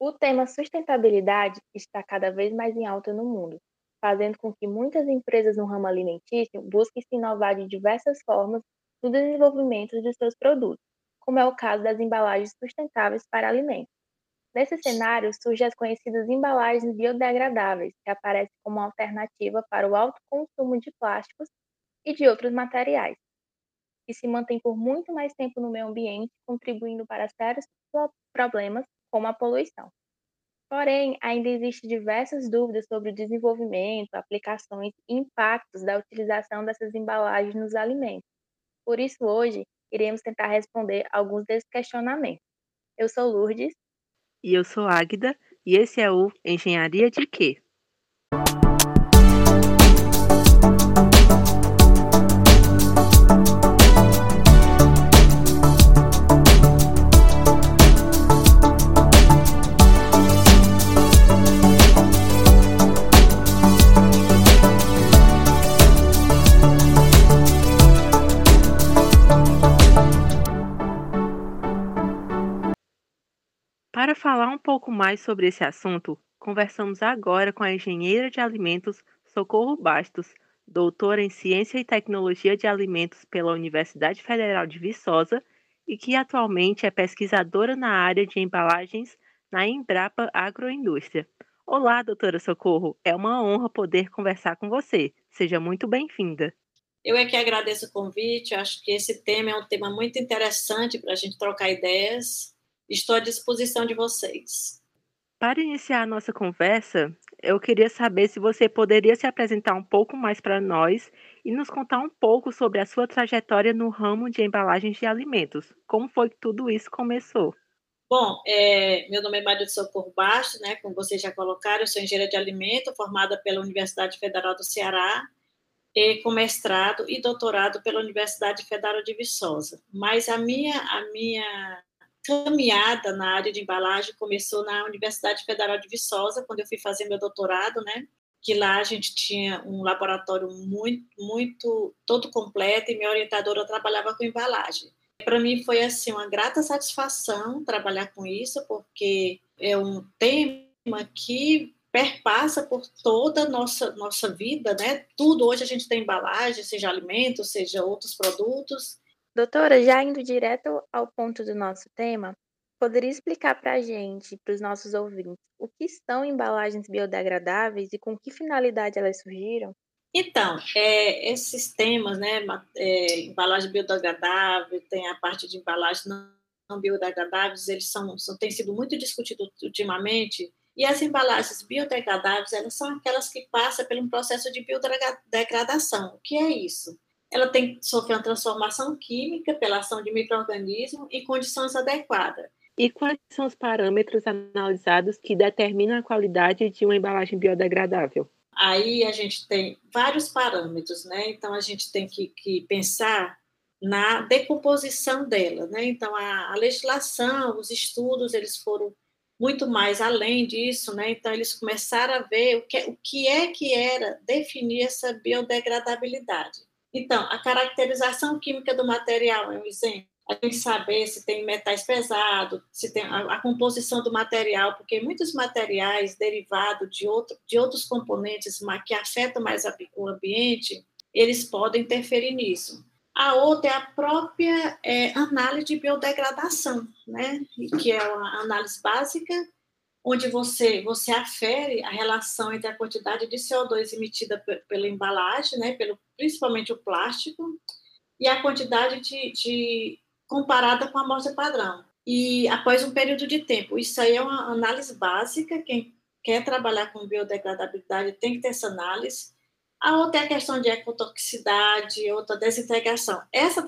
O tema sustentabilidade está cada vez mais em alta no mundo, fazendo com que muitas empresas no ramo alimentício busquem se inovar de diversas formas no desenvolvimento de seus produtos, como é o caso das embalagens sustentáveis para alimentos. Nesse cenário, surgem as conhecidas embalagens biodegradáveis, que aparecem como alternativa para o alto consumo de plásticos e de outros materiais, que se mantêm por muito mais tempo no meio ambiente, contribuindo para sérios problemas como a poluição. Porém, ainda existem diversas dúvidas sobre o desenvolvimento, aplicações e impactos da utilização dessas embalagens nos alimentos. Por isso, hoje, iremos tentar responder alguns desses questionamentos. Eu sou Lourdes. E eu sou Águida, e esse é o Engenharia de Quê? Pouco mais sobre esse assunto, conversamos agora com a engenheira de alimentos Socorro Bastos, doutora em Ciência e Tecnologia de Alimentos pela Universidade Federal de Viçosa e que atualmente é pesquisadora na área de embalagens na Embrapa Agroindústria. Olá, doutora Socorro, é uma honra poder conversar com você. Seja muito bem-vinda. Eu é que agradeço o convite, acho que esse tema é um tema muito interessante para a gente trocar ideias Estou à disposição de vocês. Para iniciar a nossa conversa, eu queria saber se você poderia se apresentar um pouco mais para nós e nos contar um pouco sobre a sua trajetória no ramo de embalagens de alimentos. Como foi que tudo isso começou? Bom, é, meu nome é Maria de Socorro Bastos, né, como vocês já colocaram, eu sou engenheira de alimento, formada pela Universidade Federal do Ceará, e com mestrado e doutorado pela Universidade Federal de Viçosa. Mas a minha, a minha caminhada na área de embalagem começou na Universidade Federal de Viçosa, quando eu fui fazer meu doutorado, né? Que lá a gente tinha um laboratório muito, muito todo completo e minha orientadora trabalhava com embalagem. Para mim foi assim uma grata satisfação trabalhar com isso, porque é um tema que perpassa por toda a nossa, nossa vida, né? Tudo hoje a gente tem embalagem, seja alimentos, seja outros produtos, Doutora, já indo direto ao ponto do nosso tema, poderia explicar para a gente, para os nossos ouvintes, o que são embalagens biodegradáveis e com que finalidade elas surgiram? Então, é, esses temas, né, é, embalagem biodegradável, tem a parte de embalagens não biodegradáveis, eles são, são têm sido muito discutidos ultimamente, e as embalagens biodegradáveis, elas são aquelas que passam um processo de biodegradação. O que é isso? Ela tem que sofrer uma transformação química pela ação de micro-organismos em condições adequadas. E quais são os parâmetros analisados que determinam a qualidade de uma embalagem biodegradável? Aí a gente tem vários parâmetros, né? Então a gente tem que, que pensar na decomposição dela, né? Então a, a, legislação, os estudos, eles foram muito mais além disso, né? Então eles começaram a ver o que, o que é que era definir essa biodegradabilidade. Então, a caracterização química do material é um exemplo. A gente saber se tem metais pesados, se tem a, a composição do material, porque muitos materiais derivados de, outro, de outros componentes que afetam mais a, o ambiente, eles podem interferir nisso. A outra é a própria é, análise de biodegradação, né? que é uma análise básica onde você, você afere a relação entre a quantidade de CO2 emitida pela embalagem, né, pelo, principalmente o plástico, e a quantidade de, de comparada com a amostra padrão. E após um período de tempo, isso aí é uma análise básica, quem quer trabalhar com biodegradabilidade tem que ter essa análise. A outra é a questão de ecotoxicidade, outra desintegração. Essa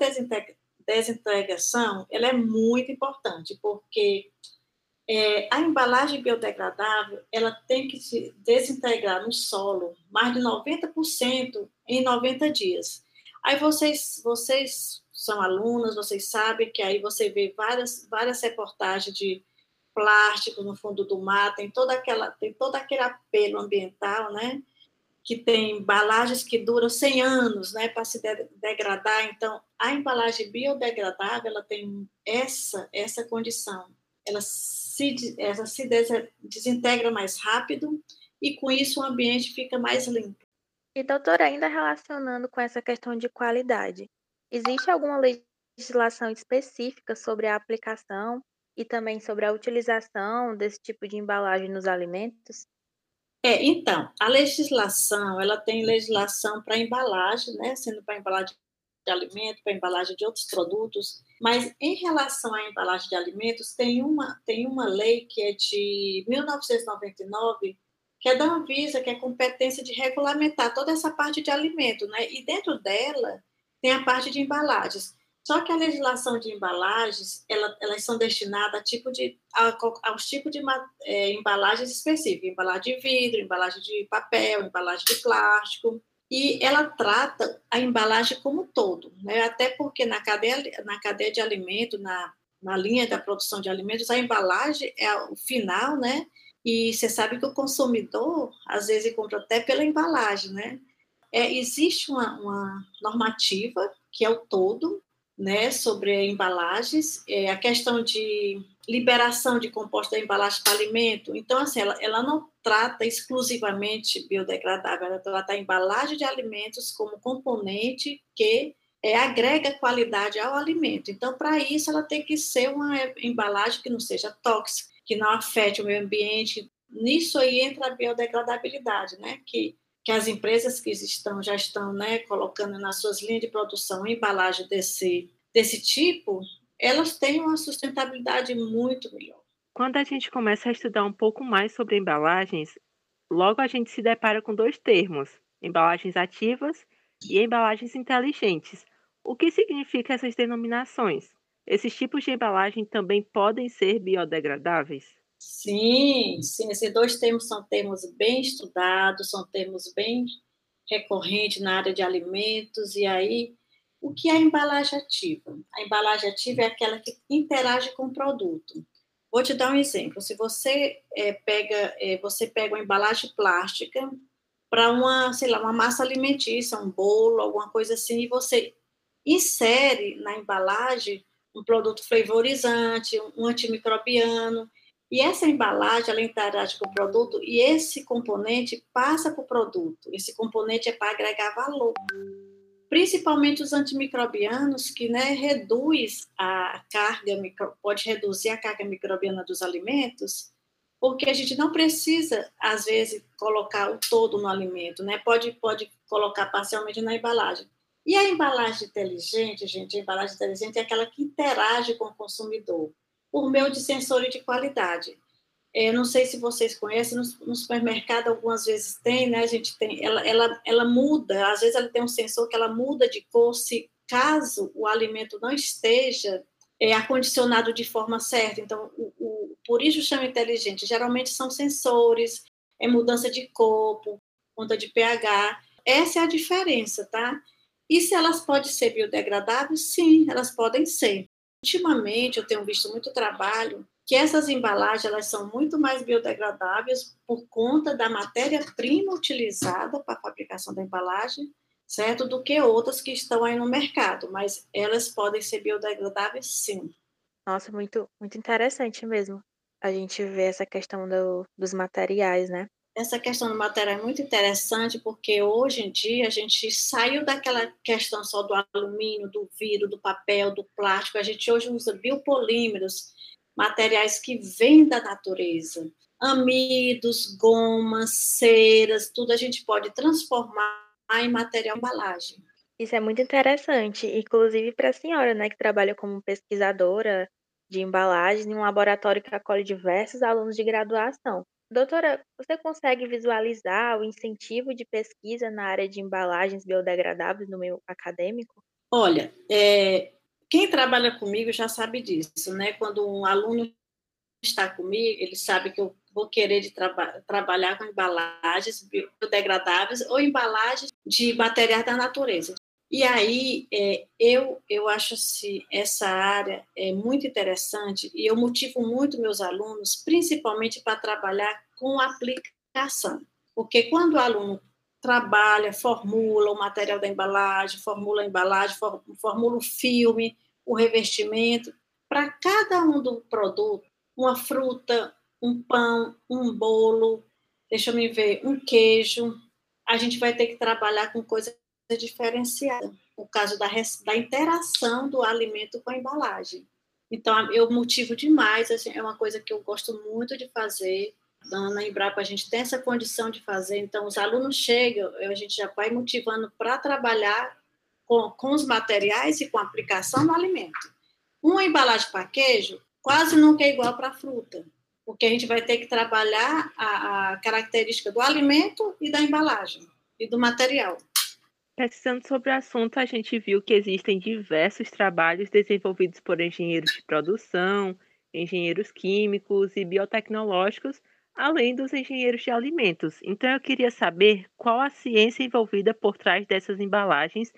desintegração, ela é muito importante, porque é, a embalagem biodegradável ela tem que se desintegrar no solo mais de 90% em 90 dias. Aí vocês, vocês são alunas, vocês sabem que aí você vê várias, várias reportagens de plástico no fundo do mar, tem toda aquela, tem todo aquele apelo ambiental, né? Que tem embalagens que duram 100 anos, né, para se de degradar. Então, a embalagem biodegradável ela tem essa essa condição ela se, ela se desintegra mais rápido e com isso o ambiente fica mais limpo. E doutora, ainda relacionando com essa questão de qualidade, existe alguma legislação específica sobre a aplicação e também sobre a utilização desse tipo de embalagem nos alimentos? É, então, a legislação, ela tem legislação para embalagem, né, sendo para embalagem de alimento, para embalagem de outros produtos, mas em relação à embalagem de alimentos, tem uma, tem uma lei que é de 1999, que é da Anvisa, que é competência de regulamentar toda essa parte de alimento, né? E dentro dela tem a parte de embalagens. Só que a legislação de embalagens, ela, elas são destinadas a tipo de, a, aos tipos de é, embalagens específicas, embalagem de vidro, embalagem de papel, embalagem de plástico, e ela trata a embalagem como um todo, né? até porque na cadeia, na cadeia de alimento, na, na linha da produção de alimentos, a embalagem é o final, né? E você sabe que o consumidor, às vezes, compra até pela embalagem, né? É, existe uma, uma normativa, que é o todo, né, sobre embalagens, é, a questão de liberação de composto da embalagem para alimento. Então, assim, ela, ela não trata exclusivamente biodegradável, ela trata a embalagem de alimentos como componente que é, agrega qualidade ao alimento. Então, para isso, ela tem que ser uma embalagem que não seja tóxica, que não afete o meio ambiente. Nisso aí entra a biodegradabilidade, né? Que, que as empresas que estão, já estão né, colocando nas suas linhas de produção embalagem desse, desse tipo, elas têm uma sustentabilidade muito melhor. Quando a gente começa a estudar um pouco mais sobre embalagens, logo a gente se depara com dois termos: embalagens ativas e embalagens inteligentes. O que significa essas denominações? Esses tipos de embalagem também podem ser biodegradáveis? Sim, sim, esses dois termos são termos bem estudados, são termos bem recorrentes na área de alimentos, e aí o que é a embalagem ativa? A embalagem ativa é aquela que interage com o produto. Vou te dar um exemplo. Se você é, pega, é, você pega uma embalagem plástica para uma, sei lá, uma massa alimentícia, um bolo, alguma coisa assim, e você insere na embalagem um produto flavorizante, um antimicrobiano, e essa embalagem, ela interage com o produto e esse componente passa para o produto. Esse componente é para agregar valor principalmente os antimicrobianos, que né, reduz a carga, pode reduzir a carga microbiana dos alimentos, porque a gente não precisa, às vezes, colocar o todo no alimento, né? Pode, pode colocar parcialmente na embalagem. E a embalagem inteligente, gente, a embalagem inteligente é aquela que interage com o consumidor por meio de sensores de qualidade. É, não sei se vocês conhecem, no, no, supermercado algumas vezes tem, né? A gente tem, ela, ela, ela muda, às vezes ela tem um sensor que ela muda de cor se caso o alimento não esteja é, acondicionado de forma certa. Então, o, o, por isso chama inteligente. Geralmente são sensores, é mudança de corpo, conta de pH. Essa é a diferença, tá? E se elas podem ser biodegradáveis? Sim, elas podem ser. Ultimamente, eu tenho visto muito trabalho que essas embalagens elas são muito mais biodegradáveis por conta da matéria-prima utilizada para a fabricação da embalagem, certo? Do que outras que estão aí no mercado, mas elas podem ser biodegradáveis sim. Nossa, muito, muito interessante mesmo a gente ver essa questão do, dos materiais, né? Essa questão do material é muito interessante porque hoje em dia a gente saiu daquela questão só do alumínio, do vidro, do papel, do plástico. A gente hoje usa biopolímeros materiais que vêm da natureza. Amidos, gomas, ceras, tudo a gente pode transformar em material embalagem. Isso é muito interessante, inclusive para a senhora, né, que trabalha como pesquisadora de embalagens em um laboratório que acolhe diversos alunos de graduação. Doutora, você consegue visualizar o incentivo de pesquisa na área de embalagens biodegradáveis no meio acadêmico? Olha, é, quem trabalha comigo já sabe disso, né? Quando um aluno está comigo, ele sabe que eu vou querer de traba trabalhar com embalagens biodegradáveis ou embalagens de materiais da natureza. E aí, é, eu, eu acho assim, essa área é muito interessante e eu motivo muito meus alunos, principalmente para trabalhar com aplicação. Porque quando o aluno trabalha, formula o material da embalagem, formula a embalagem, formula o filme, o revestimento. Para cada um do produto, uma fruta, um pão, um bolo, deixa eu me ver, um queijo. A gente vai ter que trabalhar com coisa diferenciada, o caso da, da interação do alimento com a embalagem. Então, eu motivo demais, assim, é uma coisa que eu gosto muito de fazer. Na Embrapa, a gente tem essa condição de fazer, então, os alunos chegam, a gente já vai motivando para trabalhar com, com os materiais e com a aplicação no alimento. Uma embalagem para queijo quase nunca é igual para fruta, porque a gente vai ter que trabalhar a, a característica do alimento e da embalagem e do material. Pesquisando sobre o assunto, a gente viu que existem diversos trabalhos desenvolvidos por engenheiros de produção, engenheiros químicos e biotecnológicos, além dos engenheiros de alimentos. Então, eu queria saber qual a ciência envolvida por trás dessas embalagens.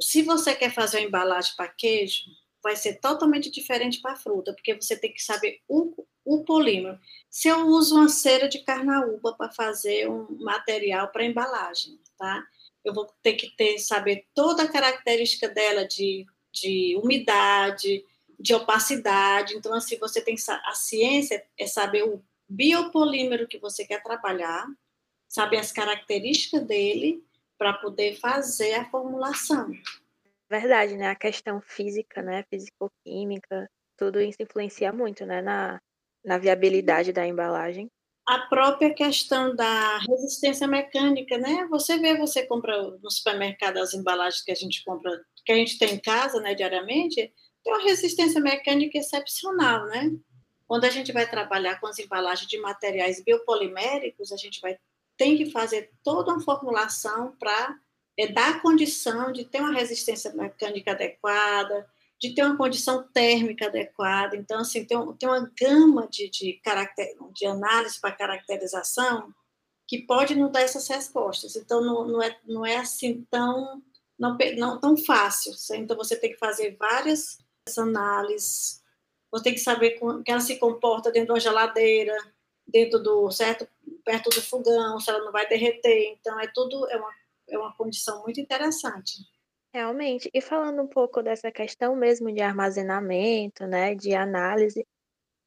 Se você quer fazer uma embalagem para queijo, vai ser totalmente diferente para fruta, porque você tem que saber o, o polímero. Se eu uso uma cera de carnaúba para fazer um material para embalagem, tá? Eu vou ter que ter, saber toda a característica dela de, de umidade, de opacidade. Então, assim, você tem a ciência é saber o biopolímero que você quer trabalhar, saber as características dele para poder fazer a formulação. Verdade, né? A questão física, né? Físico-química, tudo isso influencia muito, né? Na, na viabilidade da embalagem. A própria questão da resistência mecânica, né? Você vê, você compra no supermercado as embalagens que a gente compra, que a gente tem em casa, né, diariamente, tem uma resistência mecânica excepcional, né? Quando a gente vai trabalhar com as embalagens de materiais biopoliméricos, a gente vai tem que fazer toda uma formulação para é, dar condição de ter uma resistência mecânica adequada, de ter uma condição térmica adequada. Então, assim, tem, tem uma gama de, de, caracter, de análise para caracterização que pode nos dar essas respostas. Então, não, não, é, não é assim tão, não, não tão fácil. Então, você tem que fazer várias análises, você tem que saber como que ela se comporta dentro de uma geladeira, dentro do certo perto do fogão, se ela não vai derreter. Então é tudo é uma é uma condição muito interessante. Realmente. E falando um pouco dessa questão mesmo de armazenamento, né, de análise,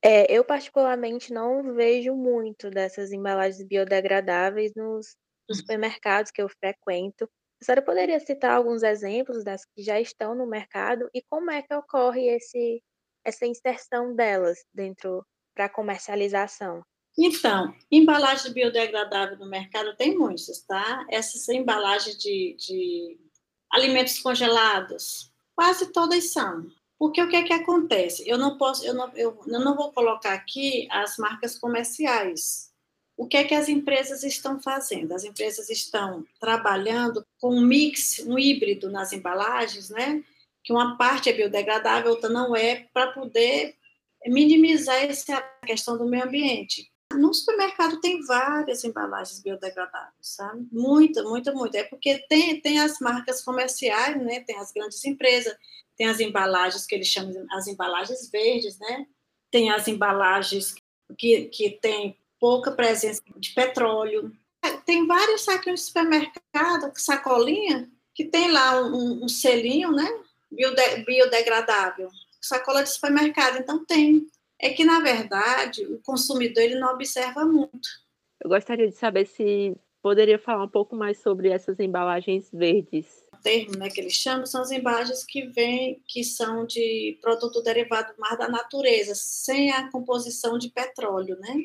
é, eu particularmente não vejo muito dessas embalagens biodegradáveis nos, nos uhum. supermercados que eu frequento. A senhora poderia citar alguns exemplos das que já estão no mercado e como é que ocorre esse, essa inserção delas dentro para comercialização? Então, embalagem biodegradável no mercado tem muitas, tá? Essas embalagens de, de alimentos congelados, quase todas são. Porque o que é que acontece? Eu não posso, eu não, eu, eu não vou colocar aqui as marcas comerciais. O que é que as empresas estão fazendo? As empresas estão trabalhando com um mix, um híbrido nas embalagens, né? Que uma parte é biodegradável, outra não é, para poder minimizar essa questão do meio ambiente. No supermercado tem várias embalagens biodegradáveis, sabe? Muita, muita, muita. É porque tem, tem as marcas comerciais, né? Tem as grandes empresas, tem as embalagens que eles chamam as embalagens verdes, né? Tem as embalagens que, que tem pouca presença de petróleo. Tem vários saquinhos de supermercado, sacolinha, que tem lá um, um selinho, né? Biode, biodegradável. Sacola de supermercado, então tem é que, na verdade, o consumidor ele não observa muito. Eu gostaria de saber se poderia falar um pouco mais sobre essas embalagens verdes. O termo né, que eles chamam são as embalagens que vêm, que são de produto derivado mais da natureza, sem a composição de petróleo, né?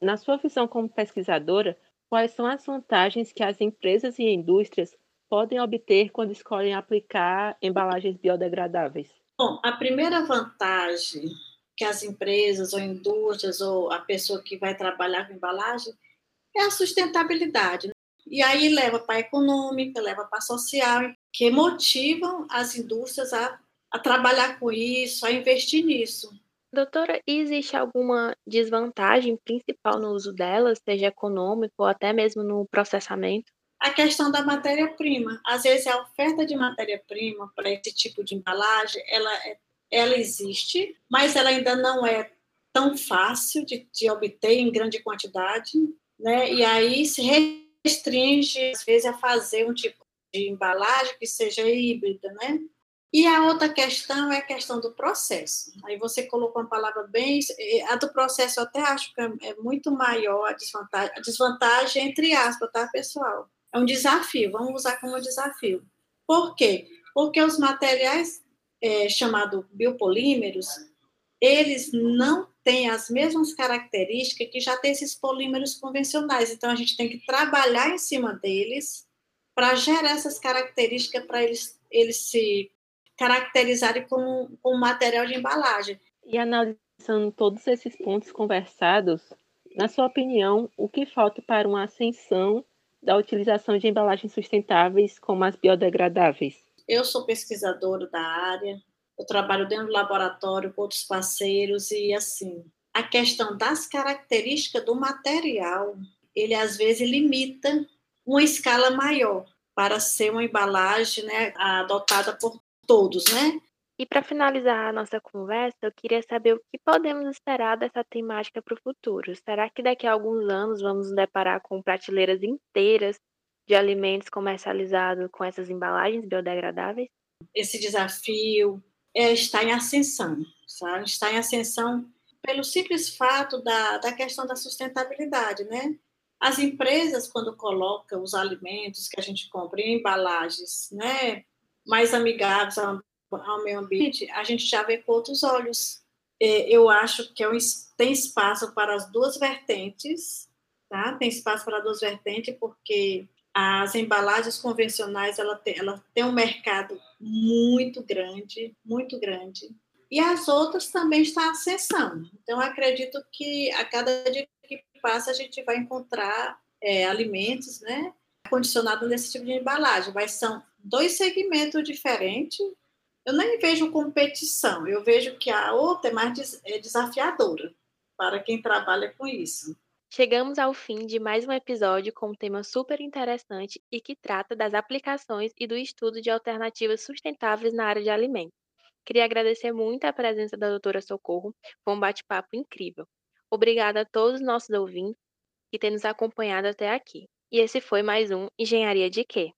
Na sua visão como pesquisadora, quais são as vantagens que as empresas e indústrias podem obter quando escolhem aplicar embalagens biodegradáveis? Bom, a primeira vantagem que as empresas ou indústrias ou a pessoa que vai trabalhar com embalagem é a sustentabilidade. Né? E aí leva para a econômica, leva para a social, que motivam as indústrias a, a trabalhar com isso, a investir nisso. Doutora, existe alguma desvantagem principal no uso delas, seja econômico ou até mesmo no processamento? A questão da matéria-prima. Às vezes a oferta de matéria-prima para esse tipo de embalagem, ela é ela existe, mas ela ainda não é tão fácil de, de obter em grande quantidade, né? E aí se restringe às vezes a fazer um tipo de embalagem que seja híbrida, né? E a outra questão é a questão do processo. Aí você colocou uma palavra bem. A do processo eu até acho que é, é muito maior a desvantagem, a desvantagem entre aspas, tá, pessoal? É um desafio, vamos usar como desafio. Por quê? Porque os materiais é, chamados biopolímeros, eles não têm as mesmas características que já tem esses polímeros convencionais. Então, a gente tem que trabalhar em cima deles para gerar essas características para eles, eles se caracterizarem com, com material de embalagem. E analisando todos esses pontos conversados, na sua opinião, o que falta para uma ascensão da utilização de embalagens sustentáveis como as biodegradáveis? Eu sou pesquisadora da área, eu trabalho dentro do laboratório com outros parceiros e assim, a questão das características do material, ele às vezes limita uma escala maior para ser uma embalagem né, adotada por todos, né? E para finalizar a nossa conversa, eu queria saber o que podemos esperar dessa temática para o futuro. Será que daqui a alguns anos vamos nos deparar com prateleiras inteiras de alimentos comercializados com essas embalagens biodegradáveis? Esse desafio é, está em ascensão, sabe? está em ascensão pelo simples fato da, da questão da sustentabilidade, né? As empresas, quando colocam os alimentos que a gente compra em embalagens né, mais amigáveis ao, ao meio ambiente, a gente já vê com outros olhos. É, eu acho que é tem espaço para as duas vertentes, tá? Tem espaço para as duas vertentes, porque as embalagens convencionais ela tem, ela tem um mercado muito grande, muito grande, e as outras também estão acessando. Então, acredito que a cada dia que passa a gente vai encontrar é, alimentos, né, condicionados nesse tipo de embalagem. Mas são dois segmentos diferentes. Eu nem vejo competição, eu vejo que a outra é mais é desafiadora para quem trabalha com isso. Chegamos ao fim de mais um episódio com um tema super interessante e que trata das aplicações e do estudo de alternativas sustentáveis na área de alimentos. Queria agradecer muito a presença da doutora Socorro, foi um bate-papo incrível. Obrigada a todos os nossos ouvintes que têm nos acompanhado até aqui. E esse foi mais um Engenharia de Quê?